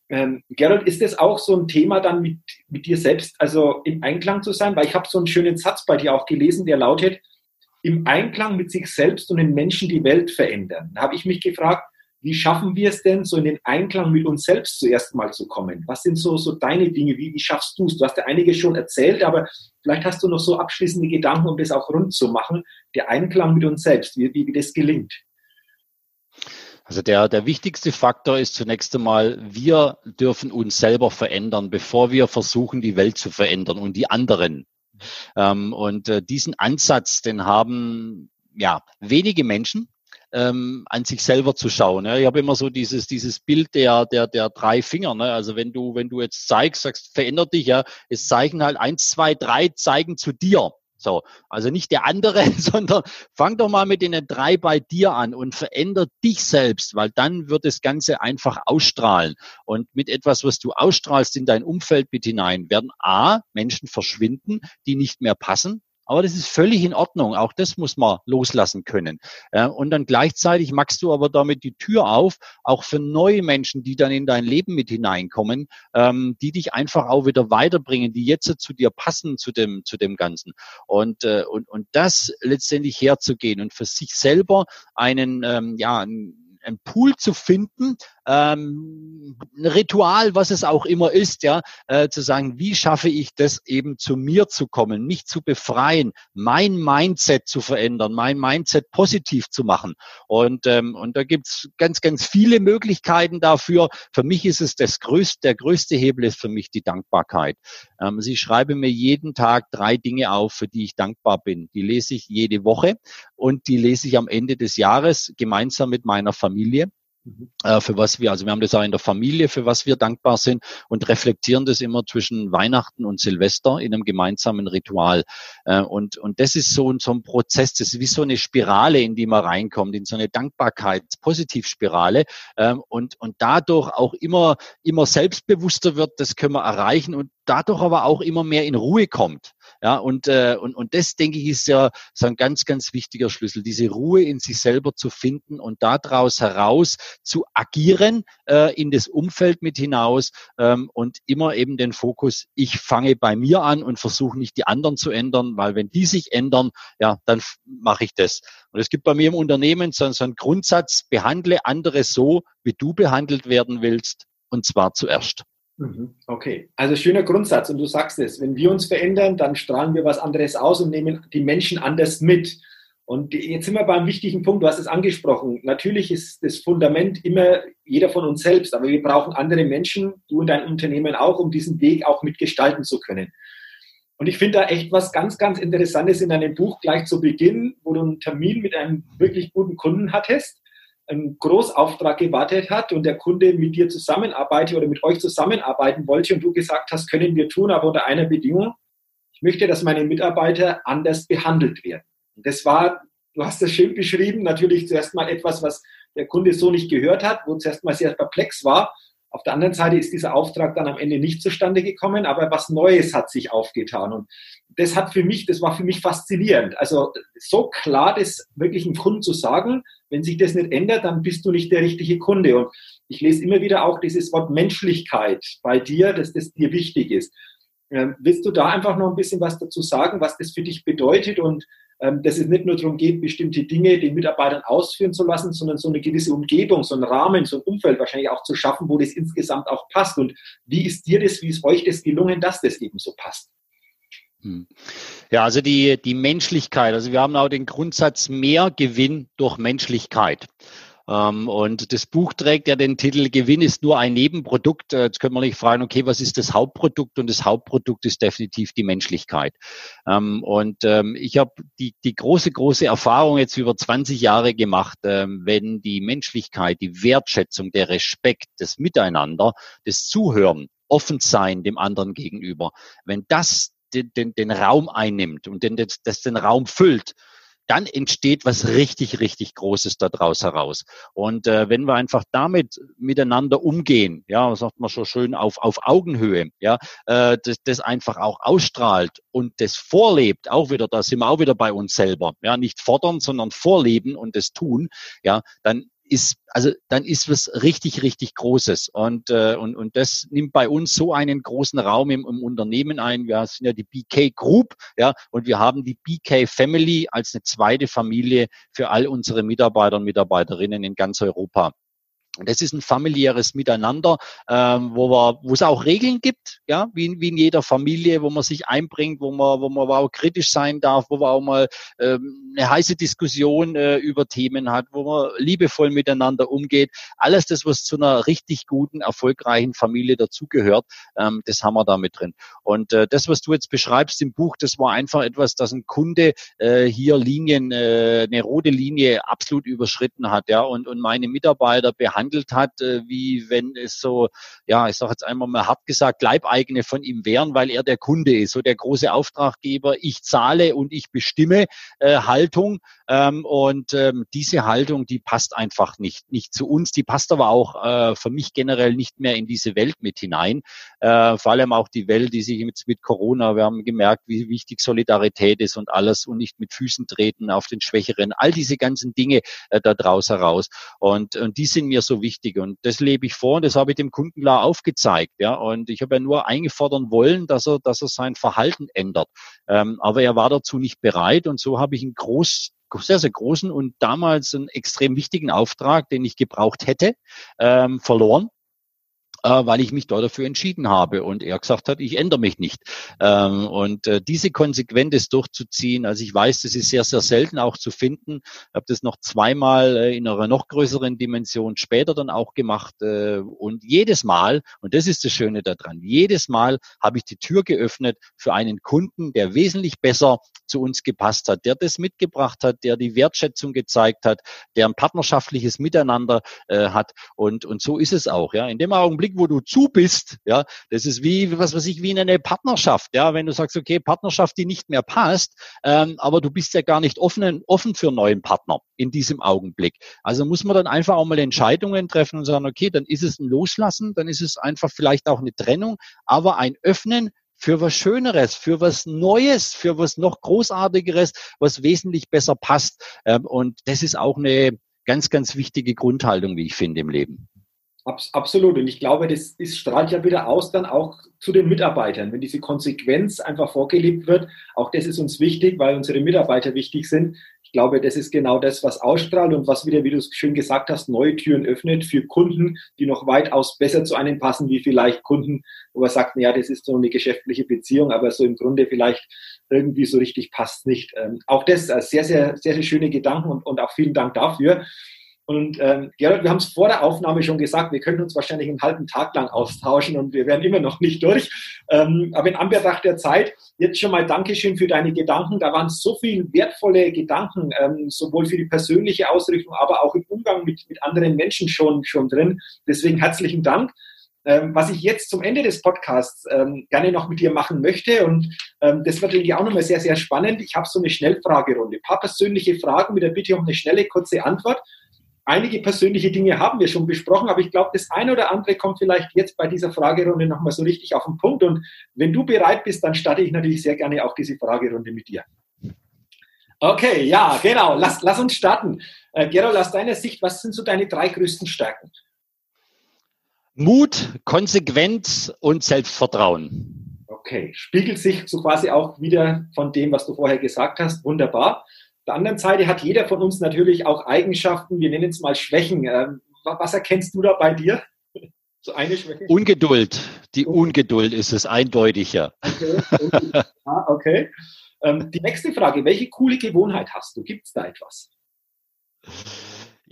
Ähm, Gerald, ist das auch so ein Thema dann mit, mit dir selbst, also im Einklang zu sein? Weil ich habe so einen schönen Satz bei dir auch gelesen, der lautet, im Einklang mit sich selbst und den Menschen die Welt verändern. Da habe ich mich gefragt, wie schaffen wir es denn, so in den Einklang mit uns selbst zuerst mal zu kommen? Was sind so, so deine Dinge? Wie, wie schaffst du es? Du hast ja einiges schon erzählt, aber vielleicht hast du noch so abschließende Gedanken, um das auch rund zu machen. Der Einklang mit uns selbst, wie, wie, wie das gelingt. Also der, der wichtigste Faktor ist zunächst einmal, wir dürfen uns selber verändern, bevor wir versuchen, die Welt zu verändern und die anderen. Ähm, und äh, diesen Ansatz, den haben ja wenige Menschen, ähm, an sich selber zu schauen. Ne? Ich habe immer so dieses, dieses Bild der, der, der drei Finger. Ne? Also wenn du, wenn du jetzt zeigst, sagst, verändert dich, ja, es zeigen halt eins, zwei, drei, zeigen zu dir. So, also nicht der andere, *laughs* sondern fang doch mal mit den drei bei dir an und veränder dich selbst, weil dann wird das Ganze einfach ausstrahlen. Und mit etwas, was du ausstrahlst in dein Umfeld mit hinein, werden A, Menschen verschwinden, die nicht mehr passen, aber das ist völlig in Ordnung. Auch das muss man loslassen können. Und dann gleichzeitig machst du aber damit die Tür auf, auch für neue Menschen, die dann in dein Leben mit hineinkommen, ähm, die dich einfach auch wieder weiterbringen, die jetzt zu dir passen, zu dem, zu dem Ganzen. Und, äh, und, und das letztendlich herzugehen und für sich selber einen, ähm, ja, einen, ein Pool zu finden, ähm, Ritual, was es auch immer ist, ja, äh, zu sagen, wie schaffe ich das eben zu mir zu kommen, mich zu befreien, mein Mindset zu verändern, mein Mindset positiv zu machen. Und, ähm, und da gibt's ganz, ganz viele Möglichkeiten dafür. Für mich ist es das größte, der größte Hebel ist für mich die Dankbarkeit. Ähm, sie schreibe mir jeden Tag drei Dinge auf, für die ich dankbar bin. Die lese ich jede Woche und die lese ich am Ende des Jahres gemeinsam mit meiner Familie. Mhm. Äh, für was wir, also wir haben das auch in der Familie, für was wir dankbar sind und reflektieren das immer zwischen Weihnachten und Silvester in einem gemeinsamen Ritual. Äh, und, und das ist so, so ein Prozess, das ist wie so eine Spirale, in die man reinkommt, in so eine Dankbarkeits-Positivspirale ähm, und, und dadurch auch immer, immer selbstbewusster wird, das können wir erreichen und dadurch aber auch immer mehr in Ruhe kommt. Ja, und, äh, und, und das, denke ich, ist ja so ein ganz, ganz wichtiger Schlüssel, diese Ruhe in sich selber zu finden und daraus heraus zu agieren äh, in das Umfeld mit hinaus ähm, und immer eben den Fokus, ich fange bei mir an und versuche nicht die anderen zu ändern, weil wenn die sich ändern, ja, dann mache ich das. Und es gibt bei mir im Unternehmen so, so einen Grundsatz, behandle andere so, wie du behandelt werden willst, und zwar zuerst. Mhm. Okay, also schöner Grundsatz und du sagst es, wenn wir uns verändern, dann strahlen wir was anderes aus und nehmen die Menschen anders mit. Und jetzt sind wir beim wichtigen Punkt, du hast es angesprochen. Natürlich ist das Fundament immer jeder von uns selbst, aber wir brauchen andere Menschen, du und dein Unternehmen auch, um diesen Weg auch mitgestalten zu können. Und ich finde da echt was ganz, ganz Interessantes in deinem Buch gleich zu Beginn, wo du einen Termin mit einem wirklich guten Kunden hattest einen Großauftrag gewartet hat und der Kunde mit dir zusammenarbeitet oder mit euch zusammenarbeiten wollte und du gesagt hast, können wir tun, aber unter einer Bedingung, ich möchte, dass meine Mitarbeiter anders behandelt werden. Das war, du hast das schön beschrieben, natürlich zuerst mal etwas, was der Kunde so nicht gehört hat, wo zuerst mal sehr perplex war. Auf der anderen Seite ist dieser Auftrag dann am Ende nicht zustande gekommen, aber was Neues hat sich aufgetan. Und das hat für mich, das war für mich faszinierend. Also so klar das wirklich einem Kunden zu sagen, wenn sich das nicht ändert, dann bist du nicht der richtige Kunde. Und ich lese immer wieder auch dieses Wort Menschlichkeit bei dir, dass das dir wichtig ist. Ähm, willst du da einfach noch ein bisschen was dazu sagen, was das für dich bedeutet und dass es nicht nur darum geht, bestimmte Dinge den Mitarbeitern ausführen zu lassen, sondern so eine gewisse Umgebung, so einen Rahmen, so ein Umfeld wahrscheinlich auch zu schaffen, wo das insgesamt auch passt. Und wie ist dir das, wie ist euch das gelungen, dass das eben so passt? Hm. Ja, also die, die Menschlichkeit. Also wir haben auch den Grundsatz mehr Gewinn durch Menschlichkeit. Ähm, und das Buch trägt ja den Titel Gewinn ist nur ein Nebenprodukt. Äh, jetzt können wir nicht fragen, okay, was ist das Hauptprodukt? Und das Hauptprodukt ist definitiv die Menschlichkeit. Ähm, und ähm, ich habe die, die große, große Erfahrung jetzt über 20 Jahre gemacht, wenn die Menschlichkeit, die Wertschätzung, der Respekt, das Miteinander, das Zuhören, offen sein dem anderen gegenüber, wenn das den, den, den Raum einnimmt und den, das, das den Raum füllt, dann entsteht was richtig, richtig Großes daraus heraus. Und äh, wenn wir einfach damit miteinander umgehen, ja, sagt man schon schön auf, auf Augenhöhe, ja, äh, das, das einfach auch ausstrahlt und das vorlebt, auch wieder, da sind wir auch wieder bei uns selber, ja, nicht fordern, sondern vorleben und das tun, ja, dann ist, also dann ist was richtig, richtig Großes. Und, äh, und, und das nimmt bei uns so einen großen Raum im, im Unternehmen ein. Wir sind ja die BK Group, ja, und wir haben die BK Family als eine zweite Familie für all unsere Mitarbeiter und Mitarbeiterinnen in ganz Europa. Und das ist ein familiäres Miteinander, ähm, wo, wir, wo es auch Regeln gibt, ja, wie, wie in jeder Familie, wo man sich einbringt, wo man, wo man auch kritisch sein darf, wo man auch mal ähm, eine heiße Diskussion äh, über Themen hat, wo man liebevoll miteinander umgeht. Alles das, was zu einer richtig guten, erfolgreichen Familie dazugehört, ähm, das haben wir da mit drin. Und äh, das, was du jetzt beschreibst im Buch, das war einfach etwas, dass ein Kunde äh, hier Linien, äh, eine rote Linie absolut überschritten hat, ja, und, und meine Mitarbeiter behandeln behandelt hat, äh, wie wenn es so, ja, ich sage jetzt einmal mal hart gesagt, Leibeigene von ihm wären, weil er der Kunde ist, so der große Auftraggeber, ich zahle und ich bestimme äh, Haltung. Ähm, und ähm, diese Haltung, die passt einfach nicht, nicht zu uns, die passt aber auch äh, für mich generell nicht mehr in diese Welt mit hinein. Äh, vor allem auch die Welt, die sich jetzt mit Corona, wir haben gemerkt, wie wichtig Solidarität ist und alles und nicht mit Füßen treten auf den Schwächeren, all diese ganzen Dinge äh, da draus heraus. Und, und die sind mir so wichtig und das lebe ich vor und das habe ich dem Kunden klar aufgezeigt. Ja, und ich habe ja nur eingefordern wollen, dass er, dass er sein Verhalten ändert. Ähm, aber er war dazu nicht bereit und so habe ich einen groß sehr, sehr großen und damals einen extrem wichtigen Auftrag, den ich gebraucht hätte, ähm, verloren äh, weil ich mich da dafür entschieden habe und er gesagt hat, ich ändere mich nicht. Ähm, und äh, diese Konsequenz durchzuziehen, also ich weiß, das ist sehr, sehr selten auch zu finden. Ich habe das noch zweimal äh, in einer noch größeren Dimension später dann auch gemacht äh, und jedes Mal, und das ist das Schöne daran, jedes Mal habe ich die Tür geöffnet für einen Kunden, der wesentlich besser zu uns gepasst hat, der das mitgebracht hat, der die Wertschätzung gezeigt hat, der ein partnerschaftliches Miteinander äh, hat und, und so ist es auch. Ja. In dem Augenblick, Augenblick, wo du zu bist, ja, das ist wie, was weiß ich, wie in eine Partnerschaft, ja, wenn du sagst, okay, Partnerschaft, die nicht mehr passt, ähm, aber du bist ja gar nicht offen, offen für einen neuen Partner in diesem Augenblick. Also muss man dann einfach auch mal Entscheidungen treffen und sagen, okay, dann ist es ein Loslassen, dann ist es einfach vielleicht auch eine Trennung, aber ein Öffnen für was Schöneres, für was Neues, für was noch Großartigeres, was wesentlich besser passt. Ähm, und das ist auch eine ganz, ganz wichtige Grundhaltung, wie ich finde, im Leben. Abs absolut. Und ich glaube, das ist, strahlt ja wieder aus dann auch zu den Mitarbeitern. Wenn diese Konsequenz einfach vorgelebt wird, auch das ist uns wichtig, weil unsere Mitarbeiter wichtig sind. Ich glaube, das ist genau das, was ausstrahlt und was wieder, wie du es schön gesagt hast, neue Türen öffnet für Kunden, die noch weitaus besser zu einem passen, wie vielleicht Kunden, wo man sagt, ja, das ist so eine geschäftliche Beziehung, aber so im Grunde vielleicht irgendwie so richtig passt nicht. Ähm, auch das äh, sehr, sehr, sehr, sehr schöne Gedanken und, und auch vielen Dank dafür. Und ähm, Gerald, wir haben es vor der Aufnahme schon gesagt, wir können uns wahrscheinlich einen halben Tag lang austauschen und wir werden immer noch nicht durch. Ähm, aber in Anbetracht der Zeit, jetzt schon mal Dankeschön für deine Gedanken. Da waren so viele wertvolle Gedanken, ähm, sowohl für die persönliche Ausrichtung, aber auch im Umgang mit, mit anderen Menschen schon, schon drin. Deswegen herzlichen Dank. Ähm, was ich jetzt zum Ende des Podcasts ähm, gerne noch mit dir machen möchte, und ähm, das wird irgendwie auch nochmal sehr, sehr spannend. Ich habe so eine Schnellfragerunde. Ein paar persönliche Fragen mit der Bitte um eine schnelle, kurze Antwort einige persönliche Dinge haben wir schon besprochen, aber ich glaube, das eine oder andere kommt vielleicht jetzt bei dieser Fragerunde nochmal so richtig auf den Punkt. Und wenn du bereit bist, dann starte ich natürlich sehr gerne auch diese Fragerunde mit dir. Okay, ja, genau. Lass, lass uns starten. Äh, Gerald, aus deiner Sicht, was sind so deine drei größten Stärken? Mut, Konsequenz und Selbstvertrauen. Okay, spiegelt sich so quasi auch wieder von dem, was du vorher gesagt hast. Wunderbar. Auf der anderen Seite hat jeder von uns natürlich auch Eigenschaften, wir nennen es mal Schwächen. Ähm, was erkennst du da bei dir? So eine Schwäche? Ungeduld. Die Ungeduld ist es eindeutiger. Okay. *laughs* ah, okay. Ähm, die nächste Frage, welche coole Gewohnheit hast du? Gibt es da etwas?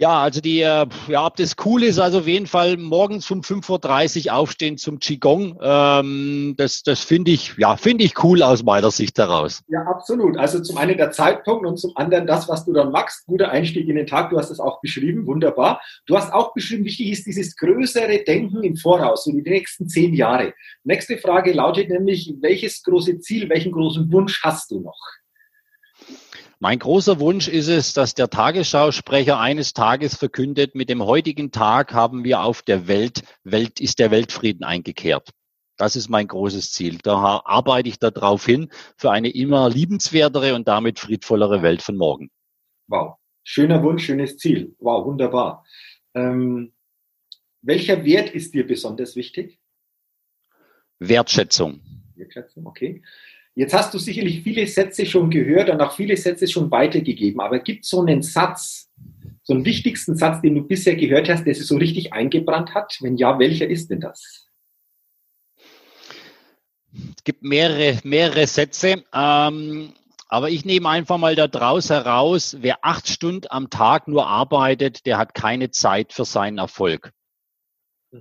Ja, also die, äh, ja, ob das cool ist, also auf jeden Fall morgens um 5.30 Uhr aufstehen zum Qigong. Ähm, das das finde ich, ja, finde ich cool aus meiner Sicht heraus. Ja, absolut. Also zum einen der Zeitpunkt und zum anderen das, was du dann machst. Guter Einstieg in den Tag. Du hast es auch beschrieben. Wunderbar. Du hast auch beschrieben, wichtig ist dieses größere Denken im Voraus, so die nächsten zehn Jahre. Nächste Frage lautet nämlich, welches große Ziel, welchen großen Wunsch hast du noch? Mein großer Wunsch ist es, dass der Tagesschausprecher eines Tages verkündet, mit dem heutigen Tag haben wir auf der Welt, Welt ist der Weltfrieden eingekehrt. Das ist mein großes Ziel. Da arbeite ich darauf hin für eine immer liebenswertere und damit friedvollere Welt von morgen. Wow. Schöner Wunsch, schönes Ziel. Wow, wunderbar. Ähm, welcher Wert ist dir besonders wichtig? Wertschätzung. Wertschätzung, okay. Jetzt hast du sicherlich viele Sätze schon gehört und auch viele Sätze schon weitergegeben, aber gibt es so einen Satz, so einen wichtigsten Satz, den du bisher gehört hast, der sich so richtig eingebrannt hat? Wenn ja, welcher ist denn das? Es gibt mehrere, mehrere Sätze, ähm, aber ich nehme einfach mal da draus heraus, wer acht Stunden am Tag nur arbeitet, der hat keine Zeit für seinen Erfolg.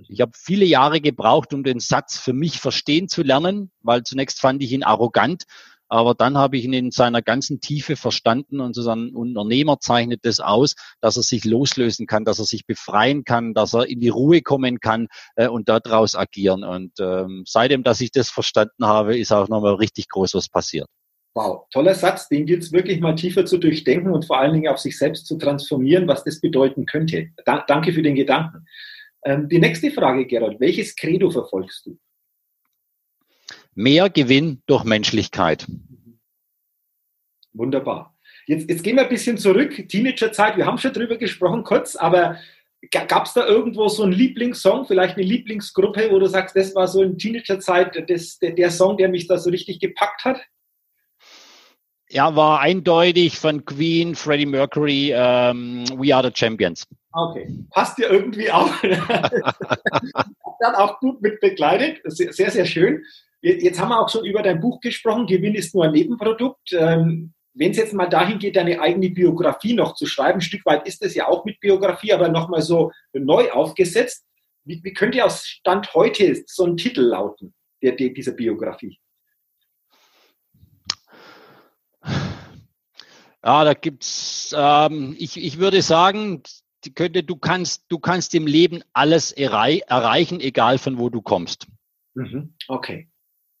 Ich habe viele Jahre gebraucht, um den Satz für mich verstehen zu lernen, weil zunächst fand ich ihn arrogant, aber dann habe ich ihn in seiner ganzen Tiefe verstanden und sozusagen ein Unternehmer zeichnet das aus, dass er sich loslösen kann, dass er sich befreien kann, dass er in die Ruhe kommen kann äh, und daraus agieren. Und ähm, seitdem, dass ich das verstanden habe, ist auch nochmal richtig groß was passiert. Wow, toller Satz, den gilt es wirklich mal tiefer zu durchdenken und vor allen Dingen auf sich selbst zu transformieren, was das bedeuten könnte. Da, danke für den Gedanken. Ähm, die nächste Frage, Gerald, welches Credo verfolgst du? Mehr Gewinn durch Menschlichkeit. Wunderbar. Jetzt, jetzt gehen wir ein bisschen zurück, Teenagerzeit, wir haben schon drüber gesprochen kurz, aber gab es da irgendwo so einen Lieblingssong, vielleicht eine Lieblingsgruppe, wo du sagst, das war so in Teenagerzeit das, der, der Song, der mich da so richtig gepackt hat? Ja, war eindeutig von Queen, Freddie Mercury, ähm, We Are the Champions. Okay, passt dir irgendwie auch. *laughs* Dann auch gut mit begleitet, sehr, sehr schön. Jetzt haben wir auch schon über dein Buch gesprochen, Gewinn ist nur ein Nebenprodukt. Ähm, Wenn es jetzt mal dahin geht, deine eigene Biografie noch zu schreiben, ein Stück weit ist es ja auch mit Biografie, aber nochmal so neu aufgesetzt. Wie, wie könnte aus Stand heute so ein Titel lauten, der, der, dieser Biografie? Ja, da gibt's, ähm, ich, ich würde sagen, könnte, du kannst, du kannst im Leben alles errei erreichen, egal von wo du kommst. Mhm. Okay.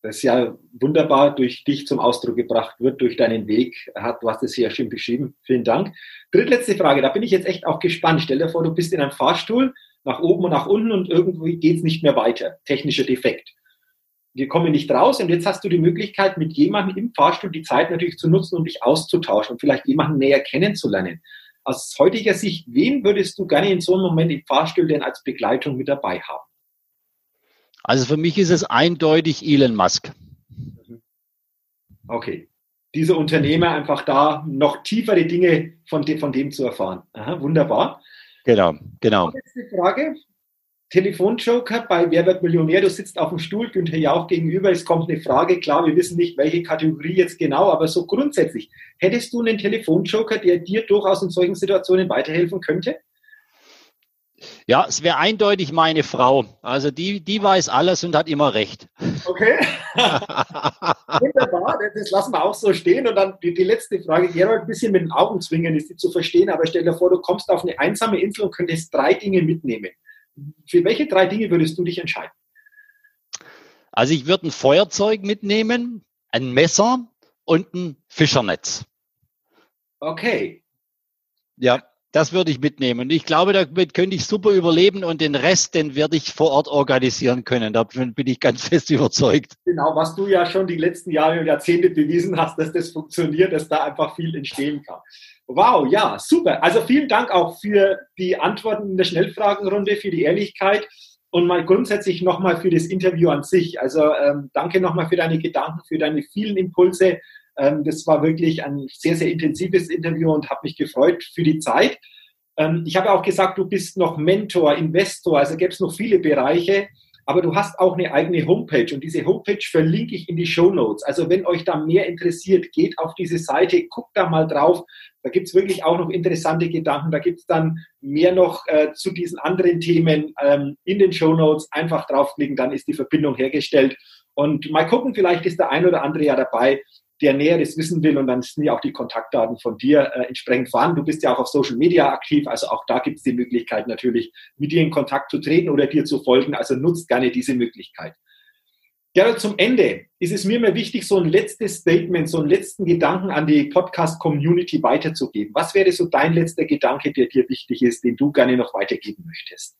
Das ist ja wunderbar durch dich zum Ausdruck gebracht wird, durch deinen Weg. Hat, du hast es hier schön beschrieben. Vielen Dank. Drittletzte Frage, da bin ich jetzt echt auch gespannt. Stell dir vor, du bist in einem Fahrstuhl, nach oben und nach unten und irgendwie geht's nicht mehr weiter. Technischer Defekt wir kommen nicht raus und jetzt hast du die Möglichkeit, mit jemandem im Fahrstuhl die Zeit natürlich zu nutzen, um dich auszutauschen und vielleicht jemanden näher kennenzulernen. Aus heutiger Sicht, wen würdest du gerne in so einem Moment im Fahrstuhl denn als Begleitung mit dabei haben? Also für mich ist es eindeutig Elon Musk. Okay. Dieser Unternehmer einfach da noch tiefere Dinge von dem, von dem zu erfahren. Aha, wunderbar. Genau, genau. Letzte Frage. Telefonjoker bei Wer wird Millionär? Du sitzt auf dem Stuhl, Günther Jauch gegenüber, es kommt eine Frage. Klar, wir wissen nicht, welche Kategorie jetzt genau, aber so grundsätzlich. Hättest du einen Telefonjoker, der dir durchaus in solchen Situationen weiterhelfen könnte? Ja, es wäre eindeutig meine Frau. Also die, die weiß alles und hat immer recht. Okay. *laughs* Wunderbar, das lassen wir auch so stehen. Und dann die, die letzte Frage, Gerald, ein bisschen mit den Augen zwingen, ist die zu verstehen, aber stell dir vor, du kommst auf eine einsame Insel und könntest drei Dinge mitnehmen. Für welche drei Dinge würdest du dich entscheiden? Also ich würde ein Feuerzeug mitnehmen, ein Messer und ein Fischernetz. Okay. Ja, das würde ich mitnehmen. Und ich glaube, damit könnte ich super überleben und den Rest, den werde ich vor Ort organisieren können. Davon bin ich ganz *laughs* fest überzeugt. Genau, was du ja schon die letzten Jahre und Jahrzehnte bewiesen hast, dass das funktioniert, dass da einfach viel entstehen kann. Wow, ja, super. Also vielen Dank auch für die Antworten in der Schnellfragenrunde, für die Ehrlichkeit. und mal grundsätzlich nochmal für das Interview an sich. Also ähm, danke nochmal für deine Gedanken, für deine vielen Impulse. Ähm, das war wirklich ein sehr, sehr intensives Interview und habe mich gefreut für die Zeit. Ähm, ich habe auch gesagt, du bist noch Mentor, Investor, also gäbe es noch viele Bereiche aber du hast auch eine eigene Homepage und diese Homepage verlinke ich in die Show Notes. Also wenn euch da mehr interessiert, geht auf diese Seite, guckt da mal drauf. Da gibt es wirklich auch noch interessante Gedanken. Da gibt es dann mehr noch äh, zu diesen anderen Themen ähm, in den Show Notes. Einfach draufklicken, dann ist die Verbindung hergestellt. Und mal gucken, vielleicht ist der ein oder andere ja dabei, der Näheres wissen will und dann sind ja auch die Kontaktdaten von dir äh, entsprechend vorhanden. Du bist ja auch auf Social Media aktiv, also auch da gibt es die Möglichkeit natürlich, mit dir in Kontakt zu treten oder dir zu folgen. Also nutzt gerne diese Möglichkeit. Gerald, zum Ende ist es mir immer wichtig, so ein letztes Statement, so einen letzten Gedanken an die Podcast-Community weiterzugeben. Was wäre so dein letzter Gedanke, der dir wichtig ist, den du gerne noch weitergeben möchtest?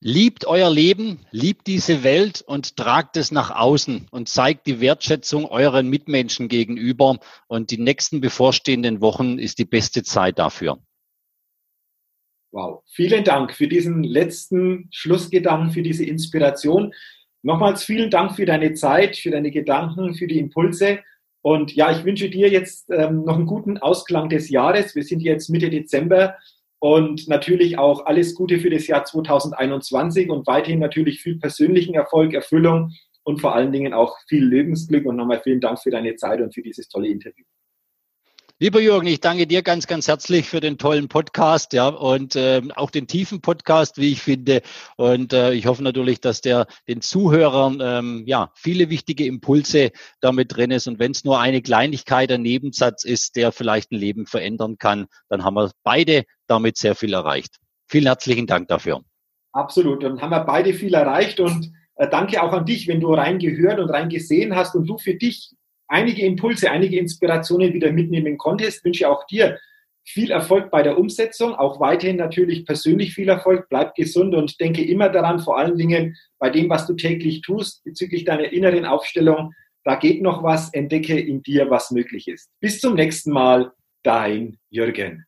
Liebt euer Leben, liebt diese Welt und tragt es nach außen und zeigt die Wertschätzung euren Mitmenschen gegenüber. Und die nächsten bevorstehenden Wochen ist die beste Zeit dafür. Wow, vielen Dank für diesen letzten Schlussgedanken, für diese Inspiration. Nochmals vielen Dank für deine Zeit, für deine Gedanken, für die Impulse. Und ja, ich wünsche dir jetzt ähm, noch einen guten Ausklang des Jahres. Wir sind jetzt Mitte Dezember und natürlich auch alles Gute für das Jahr 2021 und weiterhin natürlich viel persönlichen Erfolg, Erfüllung und vor allen Dingen auch viel Lebensglück. Und nochmal vielen Dank für deine Zeit und für dieses tolle Interview. Lieber Jürgen, ich danke dir ganz, ganz herzlich für den tollen Podcast, ja, und äh, auch den tiefen Podcast, wie ich finde. Und äh, ich hoffe natürlich, dass der den Zuhörern ähm, ja viele wichtige Impulse damit drin ist. Und wenn es nur eine Kleinigkeit, ein Nebensatz ist, der vielleicht ein Leben verändern kann, dann haben wir beide damit sehr viel erreicht. Vielen herzlichen Dank dafür. Absolut. Dann haben wir beide viel erreicht und äh, danke auch an dich, wenn du reingehört und reingesehen hast und du für dich einige Impulse, einige Inspirationen wieder mitnehmen konntest. Wünsche auch dir viel Erfolg bei der Umsetzung, auch weiterhin natürlich persönlich viel Erfolg. Bleib gesund und denke immer daran, vor allen Dingen bei dem, was du täglich tust, bezüglich deiner inneren Aufstellung, da geht noch was, entdecke in dir, was möglich ist. Bis zum nächsten Mal, dein Jürgen.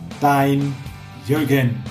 dein Jürgen.